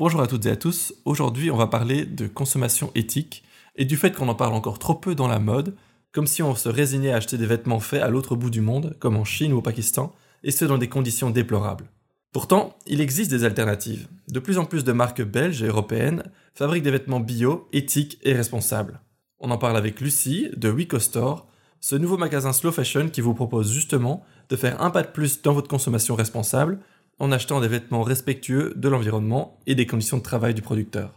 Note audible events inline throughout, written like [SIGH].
Bonjour à toutes et à tous. Aujourd'hui, on va parler de consommation éthique et du fait qu'on en parle encore trop peu dans la mode, comme si on se résignait à acheter des vêtements faits à l'autre bout du monde, comme en Chine ou au Pakistan, et ce dans des conditions déplorables. Pourtant, il existe des alternatives. De plus en plus de marques belges et européennes fabriquent des vêtements bio, éthiques et responsables. On en parle avec Lucie de Wicostore, ce nouveau magasin slow fashion qui vous propose justement de faire un pas de plus dans votre consommation responsable en achetant des vêtements respectueux de l'environnement et des conditions de travail du producteur.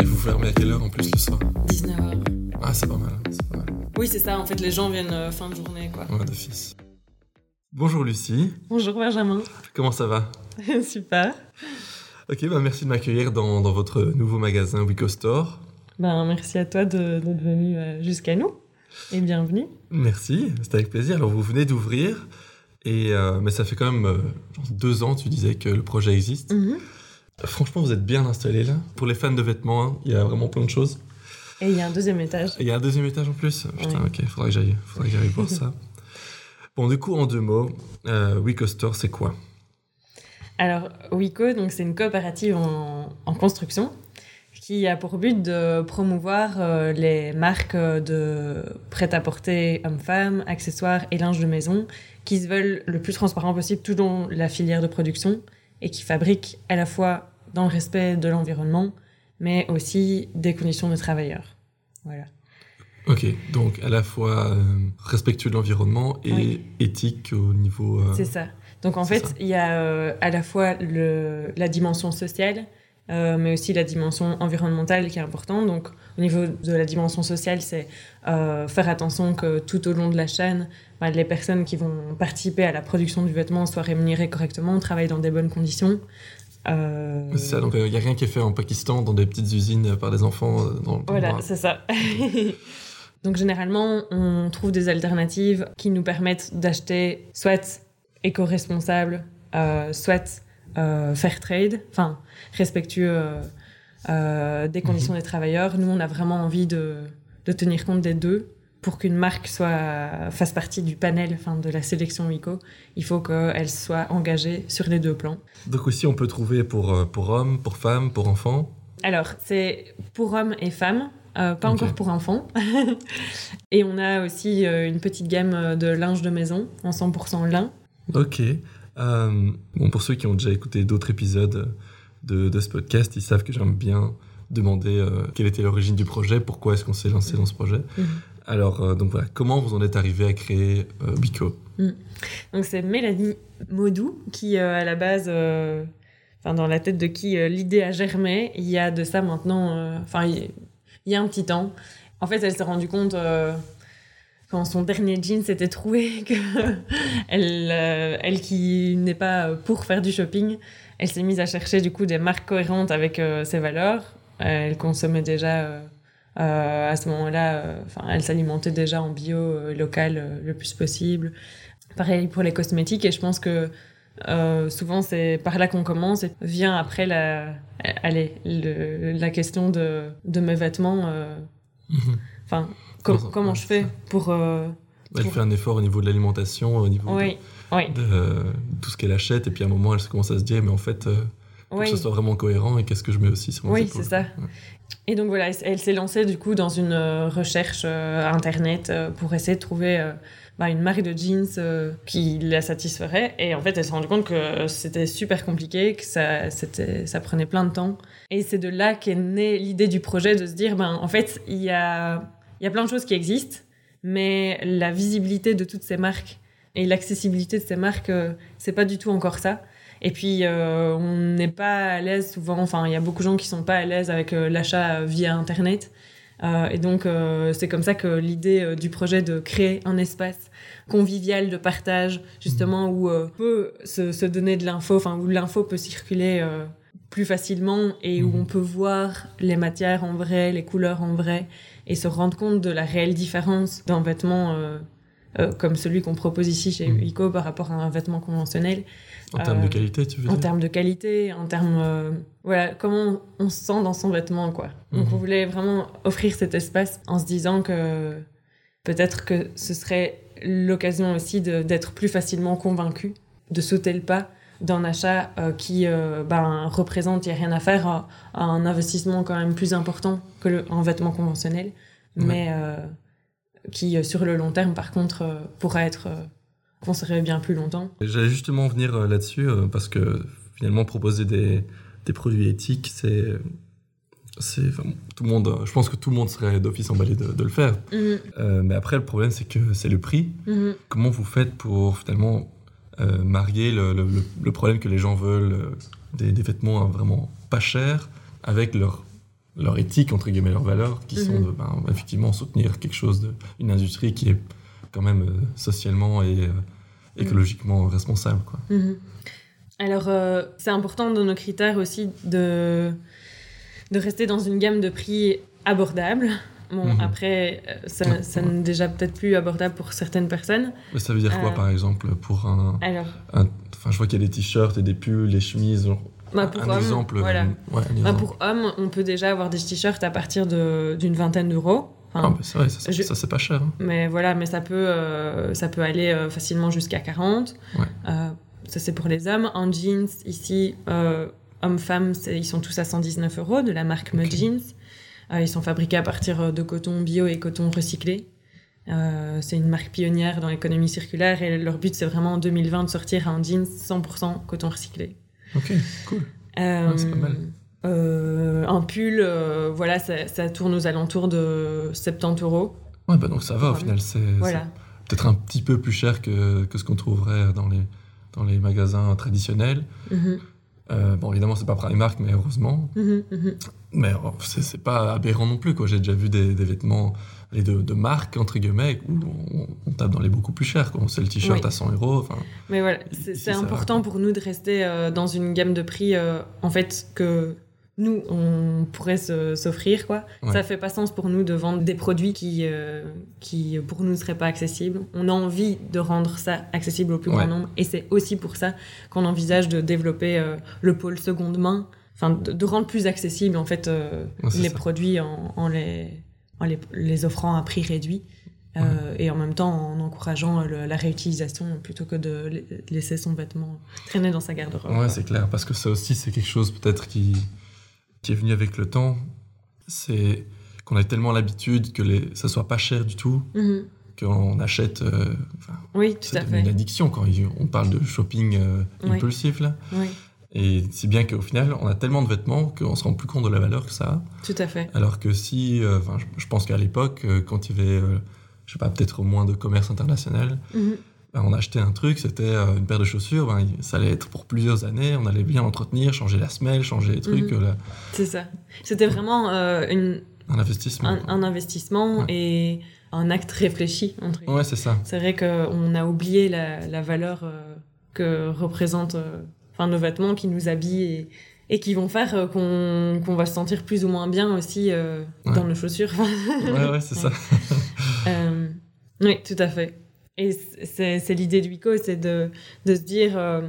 Et vous fermez à quelle heure en plus le soir? 19h. Ah, c'est pas mal, c'est pas mal. Oui, c'est ça, en fait, les gens viennent euh, fin de journée, quoi. Ouais, d'office. Bonjour Lucie, Bonjour Benjamin. comment ça va? [LAUGHS] Super. Ok, bah merci de m'accueillir dans, dans votre nouveau magasin Wico Store. Ben, merci à toi de- d'être venu euh, jusqu'à nous. Et bienvenue. Merci, c'est avec plaisir. Alors vous venez d'ouvrir, et euh, mais ça fait quand même euh, deux ans, tu disais que le projet existe. Mhm. Franchement, vous êtes bien installé là. Pour les fans de vêtements, hein, il y a vraiment plein de choses. Et il y a un deuxième étage. Et il y a un deuxième étage en plus. Putain, Ouais. ok, faudrait que j'aille voir [LAUGHS] ça. Bon, du coup, en deux mots, euh, Wico Store, c'est quoi? Alors, Wico, donc c'est une coopérative en, en construction qui a pour but de promouvoir euh, les marques euh, de prêt-à-porter hommes-femmes, accessoires et linge de maison qui se veulent le plus transparent possible tout dans la filière de production et qui fabriquent à la fois dans le respect de l'environnement, mais aussi des conditions de travailleurs. Voilà. Ok, donc à la fois euh, respectueux de l'environnement et Oui. éthique au niveau. euh, C'est ça. Donc en fait, il y a euh, à la fois le, la dimension sociale, euh, mais aussi la dimension environnementale qui est importante. Donc au niveau de la dimension sociale, c'est euh, faire attention que tout au long de la chaîne, bah, les personnes qui vont participer à la production du vêtement soient rémunérées correctement, travaillent dans des bonnes conditions. C'est ça, donc il n'y a rien qui est fait en Pakistan dans des petites usines par des enfants. dans, Voilà, c'est ça. [LAUGHS] Donc généralement, on trouve des alternatives qui nous permettent d'acheter soit éco-responsable, euh, soit euh, fair trade, enfin respectueux euh, des conditions des travailleurs. Nous, on a vraiment envie de, de tenir compte des deux pour qu'une marque soit fasse partie du panel, enfin de la sélection ICO. Il faut qu'elle soit engagée sur les deux plans. Donc aussi, on peut trouver pour, pour hommes, pour femmes, pour enfants? Alors, c'est pour hommes et femmes, euh, pas encore pour enfants. [LAUGHS] et on a aussi une petite gamme de linge de maison en 100% lin. Ok. Euh, bon, pour ceux qui ont déjà écouté d'autres épisodes de, de ce podcast, ils savent que j'aime bien demander euh, quelle était l'origine du projet, pourquoi est-ce qu'on s'est lancé dans ce projet. Mhm. Alors, euh, donc voilà, comment vous en êtes arrivé à créer Bico Donc, c'est Mélanie Maudou qui, à la base, enfin, dans la tête de qui l'idée a germé, il y a de ça maintenant, enfin, il y a un petit temps. En fait, elle s'est rendue compte. Quand son dernier jean s'était troué [LAUGHS] que elle, euh, elle qui n'est pas pour faire du shopping, elle s'est mise à chercher du coup des marques cohérentes avec euh, ses valeurs. Euh, elle consommait déjà euh, à ce moment-là, enfin elle s'alimentait déjà en bio local le plus possible. Pareil pour les cosmétiques et je pense que souvent c'est par là qu'on commence et vient après la, allez, le- la question de, de mes vêtements. Mhm. Enfin, com- Non, comment je fais pour... euh, Elle fait un effort au niveau de l'alimentation, au niveau Oui, oui, de, euh, tout ce qu'elle achète, et puis à un moment, elle commence à se dire, mais en fait, euh, oui. que ce soit vraiment cohérent, et qu'est-ce que je mets aussi sur mon Oui, c'est ça. Et donc voilà, elle, elle s'est lancée du coup dans une euh, recherche euh, internet pour essayer de trouver bah, une marque de jeans qui la satisferait. Et en fait, elle s'est rendue compte que c'était super compliqué, que ça, ça prenait plein de temps. Et c'est de là qu'est née l'idée du projet de se dire, ben en fait, il y a, il y a plein de choses qui existent, mais la visibilité de toutes ces marques et l'accessibilité de ces marques, euh, c'est pas du tout encore ça. Et puis, euh, on n'est pas à l'aise souvent. Enfin, il y a beaucoup de gens qui sont pas à l'aise avec euh, l'achat via Internet. Euh, et donc, c'est comme ça que l'idée du projet de créer un espace convivial de partage, justement, où euh, on peut se, se donner de l'info, enfin, où l'info peut circuler plus facilement et où Mhm. on peut voir les matières en vrai, les couleurs en vrai, et se rendre compte de la réelle différence d'un vêtement euh, euh, comme celui qu'on propose ici chez. Ico par rapport à un vêtement conventionnel. En termes de Euh, qualité, tu veux En dire termes de qualité, en termes. voilà, comment on se sent dans son vêtement, quoi. Donc, Mhm. on voulait vraiment offrir cet espace en se disant que peut-être que ce serait l'occasion aussi d'être plus facilement convaincu, de sauter le pas d'un achat euh, qui euh, ben, représente, il n'y a rien à faire, à, à un investissement quand même plus important que le, un vêtement conventionnel, Ouais. mais euh, qui, sur le long terme, par contre, pourra être conservé bien plus longtemps. J'allais justement venir là-dessus parce que finalement proposer des, des produits éthiques, c'est c'est enfin, tout le monde. Je pense que tout le monde serait d'office emballé de, de le faire. Mhm, Euh, mais après, le problème, c'est que c'est le prix. mhm. Comment vous faites pour finalement euh, marier le, le- le- le problème que les gens veulent euh, des, des vêtements hein, vraiment pas chers avec leur leur éthique entre guillemets leurs valeurs qui sont Mhm. de ben, effectivement soutenir quelque chose de une industrie qui est quand même euh, socialement et euh, écologiquement responsable quoi. Mhm. Alors, c'est important dans nos critères aussi de, de rester dans une gamme de prix abordable. Bon, Mhm. après, euh, ça, ça n'est déjà peut-être plus abordable pour certaines personnes. Mais ça veut dire quoi Euh, par exemple pour un, Alors, enfin je vois qu'il y a des t-shirts et des pulls, des chemises. genre, bah, pour un hommes, exemple. euh, voilà. ouais, un Bah, exemple. pour hommes, on peut déjà avoir des t-shirts à partir de- d'une vingtaine d'euros. Enfin, Ah, bah, c'est vrai, ça, ça, je- ça, c'est pas cher. hein. Mais voilà, mais ça peut, euh, ça peut aller euh, facilement jusqu'à 40. Ouais. Euh, ça, c'est pour les hommes. En jeans, ici, hommes-femmes, ils sont tous à 119 euros de la marque Mud Ok. Jeans. Euh, ils sont fabriqués à partir euh, de coton bio et coton recyclé. Euh, c'est une marque pionnière dans l'économie circulaire et leur but, c'est vraiment en 2020 de sortir un jeans 100% coton recyclé. Ok, cool. Euh, Ouais, c'est pas mal. euh, un pull, euh, voilà, ça, ça tourne aux alentours de 70 euros. Ouais, bah donc ça va au final. C'est Voilà. c'est peut-être un petit peu plus cher que, que ce qu'on trouverait dans les, dans les magasins traditionnels. Mhm, Euh, bon, évidemment, c'est pas Primark, mais heureusement. mhm, mhm. Mais oh, c'est pas aberrant non plus. J'ai déjà vu des, des vêtements les de, de marque, entre guillemets, où on, on tape dans les beaucoup plus chers. quoi. C'est le t-shirt Oui. à 100 euros. Mais voilà, c'est va, important pour nous de rester euh, dans une gamme de prix, euh, en fait, que nous, on pourrait s'offrir, quoi. Ouais. Ça fait pas sens pour nous de vendre des produits qui, euh, qui pour nous, ne seraient pas accessibles. On a envie de rendre ça accessible au plus Ouais. grand nombre. Et c'est aussi pour ça qu'on envisage de développer euh, le pôle seconde main, enfin, de, de rendre plus accessible, en fait, euh, les ça. produits en, en les, en les, les offrant à prix réduit. et en même temps en encourageant le- la réutilisation plutôt que de la- laisser son vêtement traîner dans sa garde-robe. Ouais, c'est clair, parce que ça aussi, c'est quelque chose peut-être qui, qui est venu avec le temps. C'est qu'on a tellement l'habitude que les, ça soit pas cher du tout, Mhm. qu'on achète. euh, Oui, tout à fait. une addiction quand on parle de shopping euh, Oui. impulsif, là. Oui, Et si bien qu'au final, on a tellement de vêtements qu'on se rend plus compte de la valeur que ça a. tout à fait. Alors que si, euh, je, je pense qu'à l'époque, quand il y avait, je sais pas, peut-être moins de commerce international, Mhm. Ben, on achetait un truc, c'était euh, une paire de chaussures, ben, ça allait être pour plusieurs années, on allait bien l'entretenir, changer la semelle, changer les trucs, Mhm. euh, C'est ça. C'était vraiment euh, une, un investissement. un, investissement Ouais. et un acte réfléchi. Entre. Ouais, c'est ça. C'est vrai qu'on a oublié la, la valeur euh, que représentent enfin, nos vêtements qui nous habillent et, et qui vont faire qu'on va se sentir plus ou moins bien aussi euh, Ouais. dans nos chaussures. [LAUGHS] Ouais, ouais, c'est ça. Oui, tout à fait. Et c'est l'idée du ICO, c'est de, de se dire, euh,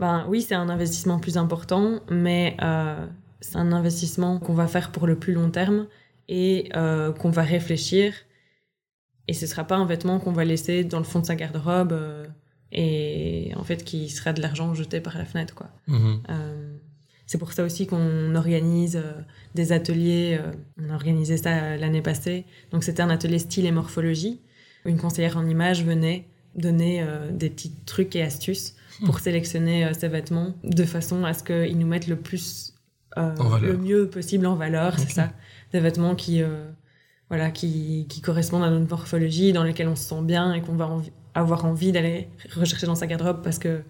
ben oui, c'est un investissement plus important, mais euh, c'est un investissement qu'on va faire pour le plus long terme et euh, qu'on va réfléchir. Et ce sera pas un vêtement qu'on va laisser dans le fond de sa garde-robe et en fait qui sera de l'argent jeté par la fenêtre, quoi. Mhm. Euh, c'est pour ça aussi qu'on organise des ateliers. on a organisé ça l'année passée. Donc c'était un atelier style et morphologie. Une conseillère en images venait donner euh, des petits trucs et astuces pour sélectionner euh, ces vêtements de façon à ce qu'ils nous mettent le plus, euh, le mieux possible en valeur. C'est ça. Des vêtements qui, voilà, qui, qui correspondent à notre morphologie, dans lesquels on se sent bien et qu'on va envi- avoir envie d'aller rechercher dans sa garde-robe parce que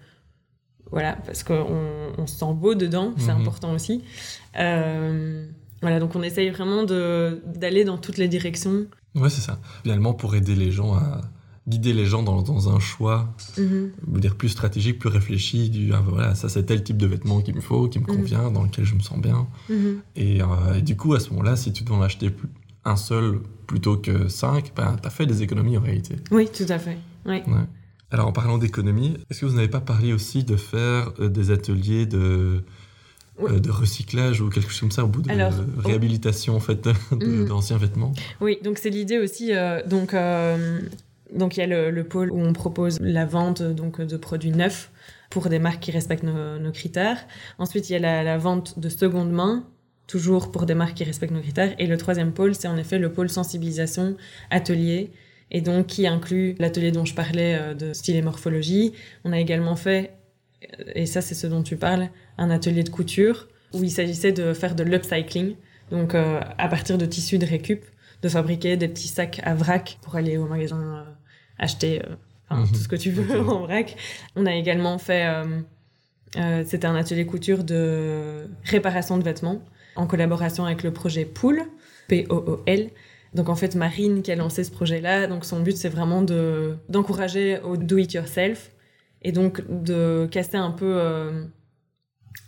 voilà, parce qu'on on se sent beau dedans, c'est Mhm. important aussi. Euh, voilà, donc on essaye vraiment d'aller dans toutes les directions. Ouais, c'est ça. Finalement, pour aider les gens à guider les gens dans, dans un choix, Mhm. veux dire plus stratégique, plus réfléchi, du ah, voilà, ça c'est tel type de vêtement qu'il me faut, qui me Mhm. convient, dans lequel je me sens bien. Mhm. Et, euh, et du coup, à ce moment-là, si tu dois en acheter plus, un seul plutôt que cinq, ben, tu as fait des économies en réalité. Oui, tout à fait. Oui. Alors en parlant d'économie, est-ce que vous n'avez pas parlé aussi de faire euh, des ateliers de, euh, de recyclage ou quelque chose comme ça au bout de réhabilitation en fait [LAUGHS] mhm. d'anciens vêtements Oui, donc c'est l'idée aussi. Euh, donc donc il y a le, pôle où on propose la vente donc de produits neufs pour des marques qui respectent nos, critères. Ensuite il y a la, la, vente de seconde main toujours pour des marques qui respectent nos critères. Et le troisième pôle c'est en effet le pôle sensibilisation atelier et donc qui inclut l'atelier dont je parlais euh, de style et morphologie. On a également fait, euh, et ça c'est ce dont tu parles, un atelier de couture où il s'agissait de faire de l'upcycling, donc euh, à partir de tissus de récup, de fabriquer des petits sacs à vrac pour aller au magasin acheter mhm. tout ce que tu veux [LAUGHS] en vrac. On a également fait, c'était un atelier couture de réparation de vêtements en collaboration avec le projet Pool, P-O-O-L, donc en fait, Marine qui a lancé ce projet-là, donc son but c'est vraiment de d'encourager au do it yourself et donc de casser un peu euh,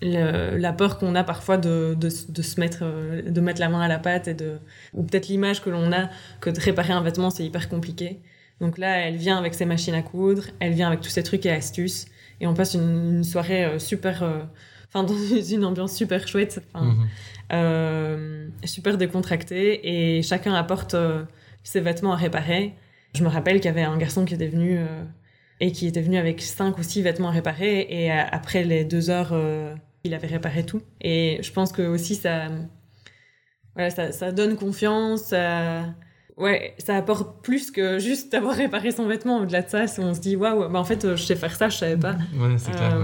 la peur qu'on a parfois de, de, se mettre euh, de mettre la main à la pâte et de ou peut-être l'image que l'on a que de réparer un vêtement c'est hyper compliqué. Donc là, elle vient avec ses machines à coudre, elle vient avec tous ses trucs et astuces et on passe une, soirée euh, super enfin dans [LAUGHS] une ambiance super chouette. Mhm. Euh, super décontracté et chacun apporte euh, ses vêtements à réparer. Je me rappelle qu'il y avait un garçon qui était venu et qui était venu avec cinq ou six vêtements à réparer et après les deux heures, il avait réparé tout. Et je pense que aussi ça, voilà, ça, ça donne confiance. Ça... Ouais, ça apporte plus que juste d'avoir réparé son vêtement. Au-delà de ça, si on se dit waouh, bah en fait, je sais faire ça, je savais pas. Ouais, c'est clair.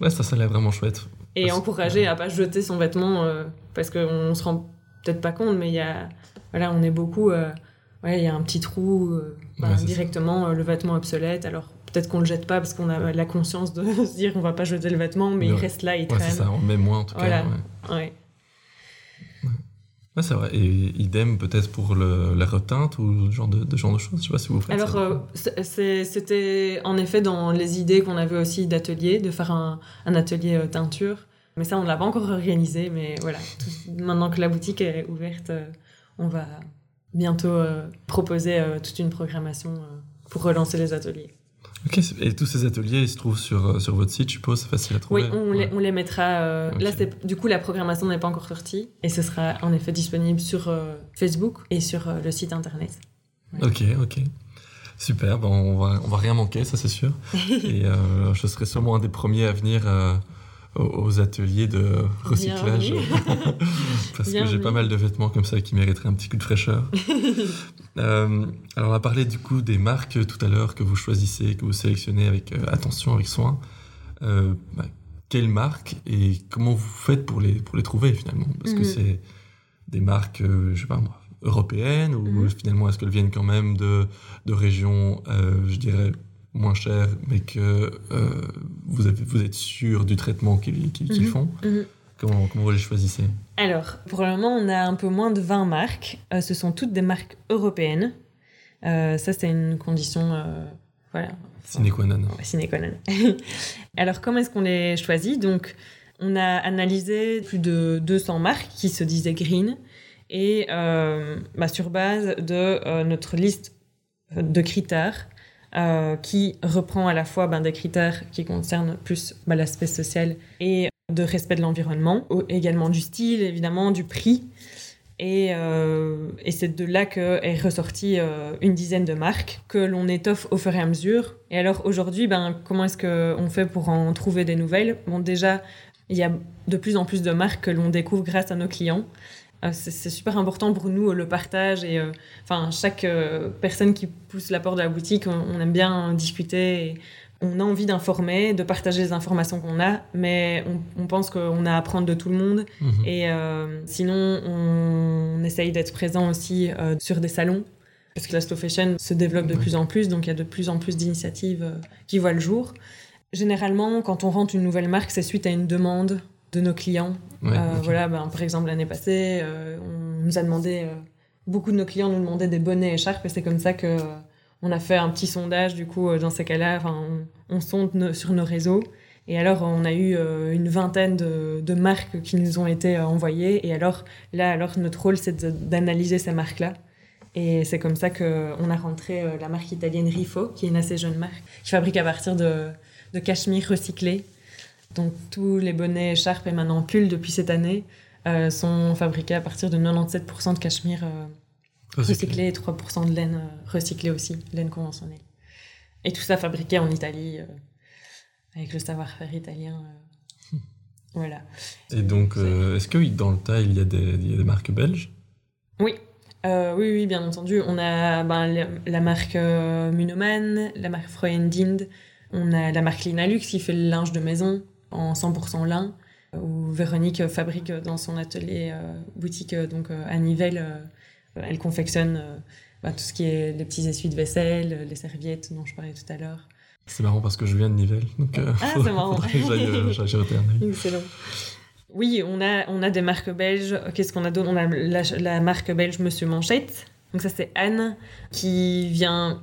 Ouais. ça, ça a l'air vraiment chouette et encourager à pas jeter son vêtement euh, parce qu'on se rend peut-être pas compte mais il y a voilà on est beaucoup euh, ouais il y a un petit trou euh, bah, directement le vêtement obsolète alors peut-être qu'on le jette pas parce qu'on a la conscience de [LAUGHS] se dire on va pas jeter le vêtement mais il reste là il traîne c'est ça on le met moins en tout cas ouais. Ouais, c'est vrai. Et idem peut-être pour le, la reteinte ou ce genre de, genre de choses. Je sais pas si vous faites Alors, euh, c'était en effet dans les idées qu'on avait aussi d'atelier, de faire un, un atelier euh, teinture. Mais ça, on ne l'a pas encore organisé. Mais voilà, maintenant que la boutique est ouverte, euh, on va bientôt proposer toute une programmation pour relancer les ateliers. Ok, et tous ces ateliers, ils se trouvent sur, euh, sur votre site, je suppose, c'est facile à trouver Oui, on, les, on les, mettra. Euh, Là, du coup, la programmation n'est pas encore sortie et ce sera en effet disponible sur euh, Facebook et sur le site internet. Ok, ok. Super, bon, on, va, on va rien manquer, ça c'est sûr. [LAUGHS] et je serai sûrement un des premiers à venir aux ateliers de recyclage. [LAUGHS] parce que j'ai pas mal de vêtements comme ça qui mériteraient un petit coup de fraîcheur. [LAUGHS] Euh, alors, on a parlé du coup des marques tout à l'heure que vous choisissez, que vous sélectionnez avec euh, attention, avec soin. Euh, bah, quelles marques et comment vous faites pour les, pour les trouver finalement? Parce que mhm. c'est des marques, je sais pas moi, européennes ou mhm. finalement est-ce qu'elles viennent quand même de, de régions, je dirais, moins cher, mais que euh, vous, avez, vous êtes sûr du traitement qu'ils mhm. font. Mhm. Comment, comment, vous les choisissez? Alors, pour le moment, on a un peu moins de 20 marques. Euh, ce sont toutes des marques européennes. Euh, ça, c'est une condition. voilà. Sine qua non. Sine qua non. [LAUGHS] Alors, comment est-ce qu'on les choisit? Donc, on a analysé plus de 200 marques qui se disaient green. Et bah, sur base de notre liste de critères, euh, qui reprend à la fois ben, des critères qui concernent plus ben, l'aspect social et de respect de l'environnement, également du style, évidemment, du prix. Et, euh, c'est de là qu'est ressorti euh, une dizaine de marques que l'on étoffe au fur et à mesure. Et alors aujourd'hui, ben, comment est-ce qu'on fait pour en trouver des nouvelles? Bon, déjà, il y a de plus en plus de marques que l'on découvre grâce à nos clients. Euh, c'est super important pour nous le partage et euh, enfin chaque euh, personne qui pousse la porte de la boutique, on, aime bien discuter. Et on a envie d'informer, de partager les informations qu'on a, mais on, pense qu'on a à apprendre de tout le monde. Mhm. Et sinon, on, essaye d'être présent aussi sur des salons parce que la slow fashion se développe de plus en plus, donc il y a de plus en plus d'initiatives qui voient le jour. Généralement, quand on rentre une nouvelle marque, c'est suite à une demande de nos clients. Euh, voilà, ben, par exemple, l'année passée, euh, on nous a demandé, euh, beaucoup de nos clients nous demandaient des bonnets et écharpes, et c'est comme ça que on a fait un petit sondage, du coup, dans ces cas-là, on, sonde sur nos réseaux. Et alors, on a eu euh, une vingtaine de, de, marques qui nous ont été euh, envoyées. Et alors, là, alors notre rôle, c'est d'analyser ces marques-là. Et c'est comme ça qu'on a rentré euh, la marque italienne Rifo, qui est une assez jeune marque, qui fabrique à partir de, de cachemire recyclé. Donc, tous les bonnets, écharpes et maintenant pulls depuis cette année euh, sont fabriqués à partir de 97% de cachemire euh, recyclé. et 3% de laine recyclée aussi, laine conventionnelle. Et tout ça fabriqué en Italie avec le savoir-faire italien. Euh, voilà. Et donc, euh, est-ce que dans le tas, il y a des, il y a des marques belges? Oui. Euh, oui, oui, bien entendu. On a ben, la, marque Munoman, la marque Freundind, on a la marque Linalux qui fait le linge de maison en 100% lin, où Véronique fabrique dans son atelier boutique donc à Nivelles. elle confectionne ben, tout ce qui est les petits essuies de vaisselle, les serviettes dont je parlais tout à l'heure. C'est marrant parce que je viens de Nivelles. Donc, euh, ah, c'est marrant. Euh, Excellent. Oui, on a, on a des marques belges. Qu'est-ce qu'on a d'autre? On a la, marque belge Monsieur Manchette. Donc ça, c'est Anne qui vient...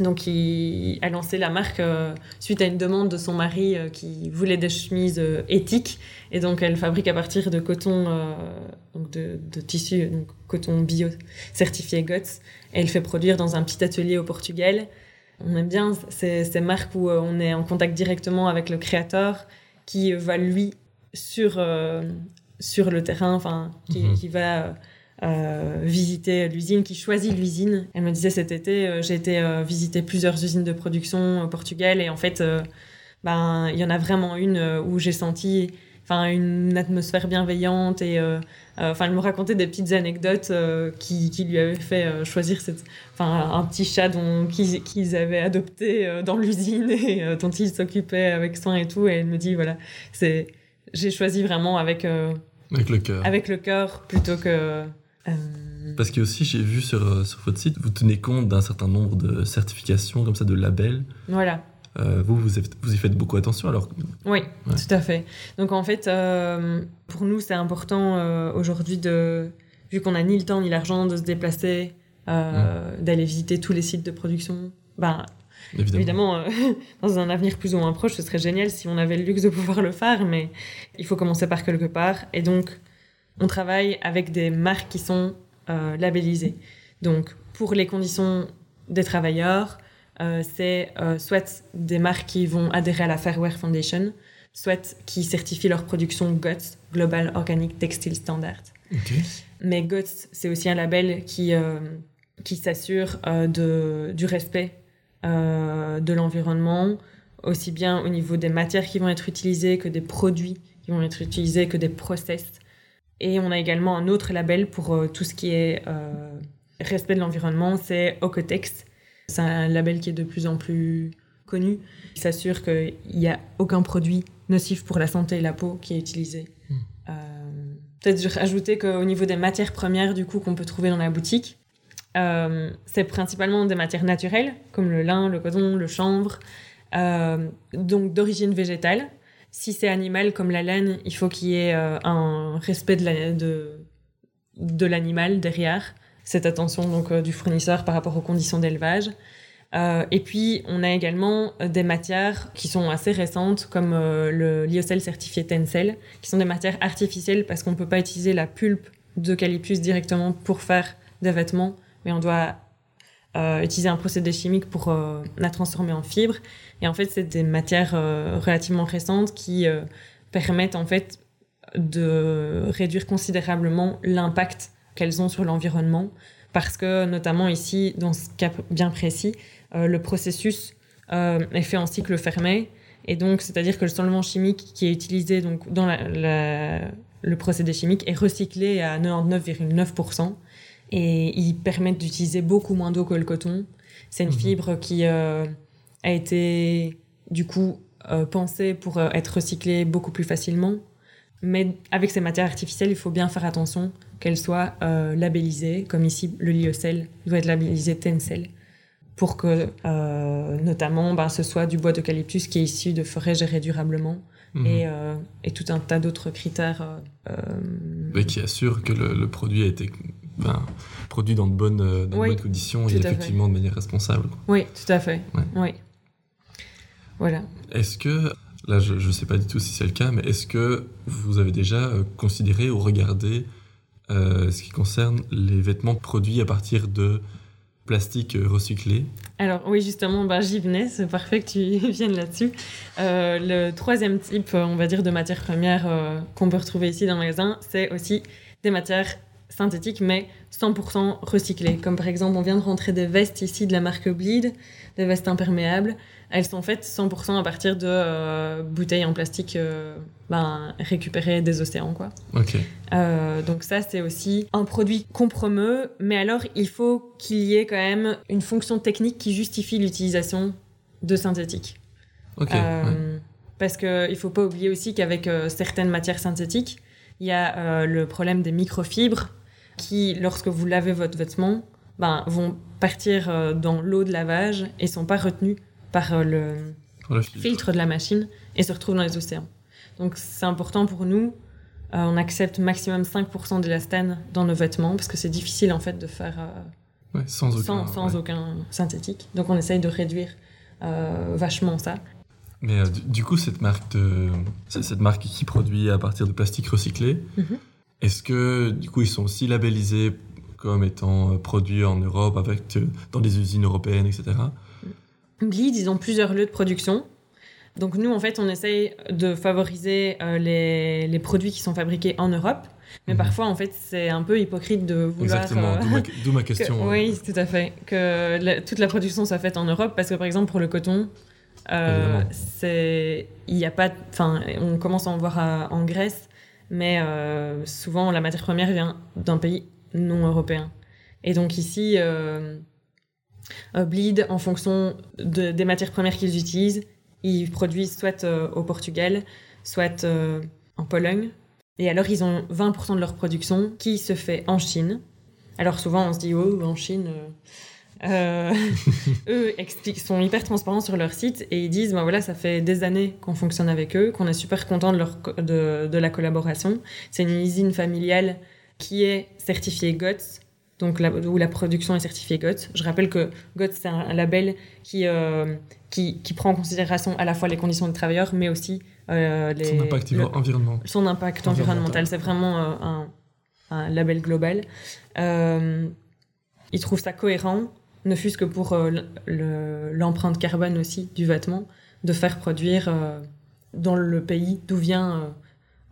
Donc, qui a lancé la marque euh, suite à une demande de son mari qui voulait des chemises éthiques. Et donc, elle fabrique à partir de coton, donc de, de, tissu, donc coton bio certifié GOTS. elle fait produire dans un petit atelier au Portugal. On aime bien ces, marques où euh, on est en contact directement avec le créateur qui va lui sur, euh, sur le terrain, enfin, qui, mhm. va euh, visiter l'usine, qui choisit l'usine. Elle me disait cet été, j'ai été visiter plusieurs usines de production au Portugal et en fait, ben, il y en a vraiment une où j'ai senti enfin une atmosphère bienveillante et euh, euh, enfin elle me racontait des petites anecdotes euh, qui, qui, lui avaient fait choisir cette enfin un petit chat dont qu'ils avaient adopté dans l'usine [LAUGHS] et dont ils s'occupaient avec soin et tout et elle me dit voilà c'est j'ai choisi vraiment avec avec le cœur avec le cœur plutôt que parce que aussi j'ai vu sur, sur votre site vous tenez compte d'un certain nombre de certifications comme ça de labels voilà euh, vous, vous, y faites beaucoup attention alors Oui, tout à fait. Donc en fait, euh, pour nous, c'est important euh, aujourd'hui de, vu qu'on n'a ni le temps ni l'argent de se déplacer, d'aller visiter tous les sites de production. Ben, évidemment, [LAUGHS] dans un avenir plus ou moins proche, ce serait génial si on avait le luxe de pouvoir le faire, mais il faut commencer par quelque part. Et donc, on travaille avec des marques qui sont labellisées. Donc, pour les conditions des travailleurs, euh, c'est euh, soit des marques qui vont adhérer à la Fairwear Foundation, soit qui certifient leur production GOTS, Global Organic Textile Standard. Mais GOTS, c'est aussi un label qui, euh, qui s'assure du respect de l'environnement, aussi bien au niveau des matières qui vont être utilisées que des produits qui vont être utilisés, que des process. Et on a également un autre label pour tout ce qui est respect de l'environnement, c'est Ocotex, c'est un label qui est de plus en plus connu. Il s'assure qu'il n'y a aucun produit nocif pour la santé et la peau qui est utilisé. Hmm. Euh, peut-être ajouter qu'au niveau des matières premières du coup qu'on peut trouver dans la boutique, euh, c'est principalement des matières naturelles comme le lin, le coton, le chanvre, euh, donc d'origine végétale. Si c'est animal comme la laine, il faut qu'il y ait un respect de l'animal de, derrière cette attention donc euh, du fournisseur par rapport aux conditions d'élevage. Euh, et puis, on a également euh, des matières qui sont assez récentes, comme le lyocell certifié Tencel, qui sont des matières artificielles parce qu'on ne peut pas utiliser la pulpe d'eucalyptus directement pour faire des vêtements, mais on doit utiliser un procédé chimique pour la transformer en fibres. Et en fait, c'est des matières relativement récentes qui permettent en fait de réduire considérablement l'impact qu'elles ont sur l'environnement, parce que notamment ici, dans ce cas bien précis, euh, le processus euh, est fait en cycle fermé, et donc c'est-à-dire que le solvant chimique qui est utilisé donc dans le procédé chimique est recyclé à 99,9%, et il permet d'utiliser beaucoup moins d'eau que le coton. C'est une mhm. fibre qui euh, a été du coup pensée pour être recyclée beaucoup plus facilement. Mais avec ces matières artificielles, il faut bien faire attention qu'elles soient euh, labellisées, comme ici le lyocell doit être labellisé Tencel, pour que euh, notamment ben, ce soit du bois d'eucalyptus qui est issu de forêts gérées durablement. Mhm. Et, euh, et, tout un tas d'autres critères. Mais qui assurent que le, produit a été ben, produit dans de bonnes, bonnes conditions et effectivement de manière responsable. Oui, tout à fait. Oui. Voilà. Est-ce que là je ne sais pas du tout si c'est le cas, mais est-ce que vous avez déjà euh, considéré ou regardé euh, ce qui concerne les vêtements produits à partir de plastique recyclé Alors oui, justement, bah, j'y venais, c'est parfait que tu [LAUGHS] viennes là-dessus. Euh, le troisième type, on va dire, de matière première qu'on peut retrouver ici dans le magasin, c'est aussi des matières synthétiques, mais 100% recyclées. Comme par exemple, on vient de rentrer des vestes ici de la marque Bleed, des vestes imperméables. Elles sont faites 100% à partir de euh, bouteilles en plastique euh, ben, récupérées des océans. Quoi. Euh, donc ça, c'est aussi un produit qu'on promeut, mais alors il faut qu'il y ait quand même une fonction technique qui justifie l'utilisation de synthétique. Parce qu'il ne faut pas oublier aussi qu'avec certaines matières synthétiques, il y a le problème des microfibres qui, lorsque vous lavez votre vêtement, ben, vont partir dans l'eau de lavage et sont pas retenus par euh, le, filtre de la machine et se retrouvent dans les océans. Donc c'est important pour nous. Euh, on accepte maximum 5% d'élastane dans nos vêtements parce que c'est difficile en fait de faire euh, sans, aucun, sans, aucun, synthétique. Donc on essaye de réduire vachement ça. Mais du coup, cette marque, de, cette marque qui produit à partir de plastique recyclé, mhm. Est-ce que du coup ils sont aussi labellisés comme étant produits en Europe avec dans des usines européennes, etc. Bleed, ils ont plusieurs lieux de production. Donc nous, en fait, on essaye de favoriser euh, les, les, produits qui sont fabriqués en Europe. Mais mhm. parfois, en fait, c'est un peu hypocrite de vouloir... Exactement, [LAUGHS] d'où ma, question. Hein. oui, tout à fait. Que toute la production soit faite en Europe. Parce que, par exemple, pour le coton, euh, c'est il y a pas... Enfin, on commence à en voir en Grèce. Mais euh, souvent, la matière première vient d'un pays non européen. Et donc ici... Euh, bleed en fonction des matières premières qu'ils utilisent. Ils produisent soit euh, au Portugal, soit euh, en Pologne. Et alors, ils ont 20% de leur production qui se fait en Chine. Alors, souvent, on se dit, oh, en Chine. [LAUGHS] eux expliquent, sont hyper transparents sur leur site et ils disent ben voilà ça fait des années qu'on fonctionne avec eux qu'on est super content de, leur, de, de la collaboration c'est une usine familiale qui est certifiée GOTS donc où la production est certifiée GOTS. Je rappelle que GOTS, c'est un, label qui, euh, qui, qui, prend en considération à la fois les conditions des travailleurs, mais aussi euh, les, son impact environnemental. Son impact environnemental. C'est vraiment euh, un, un, label global. ils trouvent ça cohérent, ne fût-ce que pour l'empreinte carbone aussi du vêtement, de faire produire dans le pays d'où vient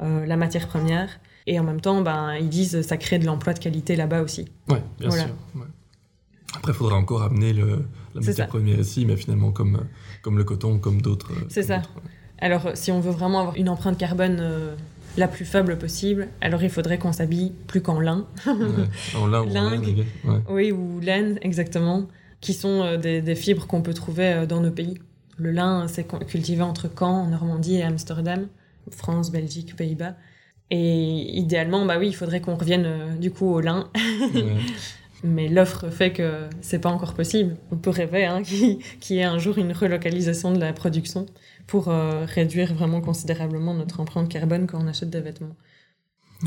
la matière première et en même temps, ben, ils disent ça crée de l'emploi de qualité là-bas aussi. Oui, bien sûr. Après, il faudra encore amener le, la matière première ici, mais finalement, comme, comme le coton, comme d'autres. C'est ça. Alors, si on veut vraiment avoir une empreinte carbone euh, la plus faible possible, alors il faudrait qu'on s'habille plus qu'en lin. En lin ou laine. Oui, ou laine, exactement, qui sont euh, des, des, fibres qu'on peut trouver euh, dans nos pays. Le lin, c'est cultivé entre Caen, Normandie et Amsterdam, France, Belgique, Pays-Bas. Et idéalement, bah oui, il faudrait qu'on revienne euh, du coup au lin. [LAUGHS] Mais l'offre fait que c'est pas encore possible. On peut rêver hein, [LAUGHS] qu'il y ait un jour une relocalisation de la production pour euh, réduire vraiment considérablement notre empreinte carbone quand on achète des vêtements.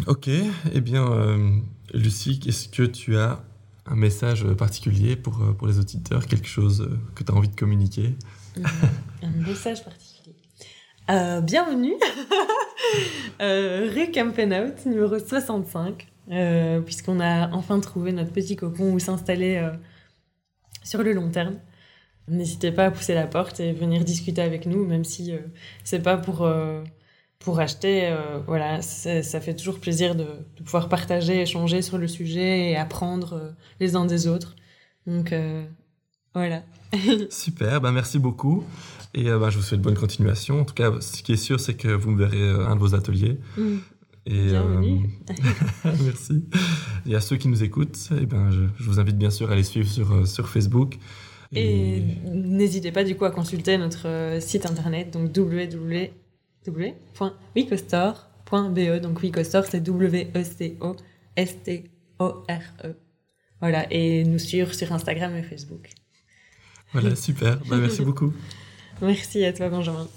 Ok, eh bien, euh, Lucie, est-ce que tu as un message particulier pour, pour les auditeurs, quelque chose que tu as envie de communiquer? Un message particulier. bienvenue [LAUGHS] euh, rue Campenhout, numéro 65, euh, puisqu'on a enfin trouvé notre petit cocon où s'installer euh, sur le long terme. N'hésitez pas à pousser la porte et venir discuter avec nous, même si c'est pas pour, pour acheter. voilà, ça fait toujours plaisir de, de, pouvoir partager, échanger sur le sujet et apprendre les uns des autres. Donc voilà. [LAUGHS] Super, ben merci beaucoup. Et euh, bah, je vous souhaite bonne continuation. En tout cas, ce qui est sûr, c'est que vous me verrez euh, un de vos ateliers. Mm. Et, euh, [LAUGHS] merci. Et à ceux qui nous écoutent, eh ben, je, je, vous invite bien sûr à les suivre sur, sur Facebook. Et, n'hésitez pas du coup à consulter notre site internet, donc www.wicostore.be. Donc c'est W-E-C-O-S-T-O-R-E. Voilà, et nous suivre sur Instagram et Facebook. Voilà, super. Bah, merci [LAUGHS] beaucoup. Merci à toi, Benjamin.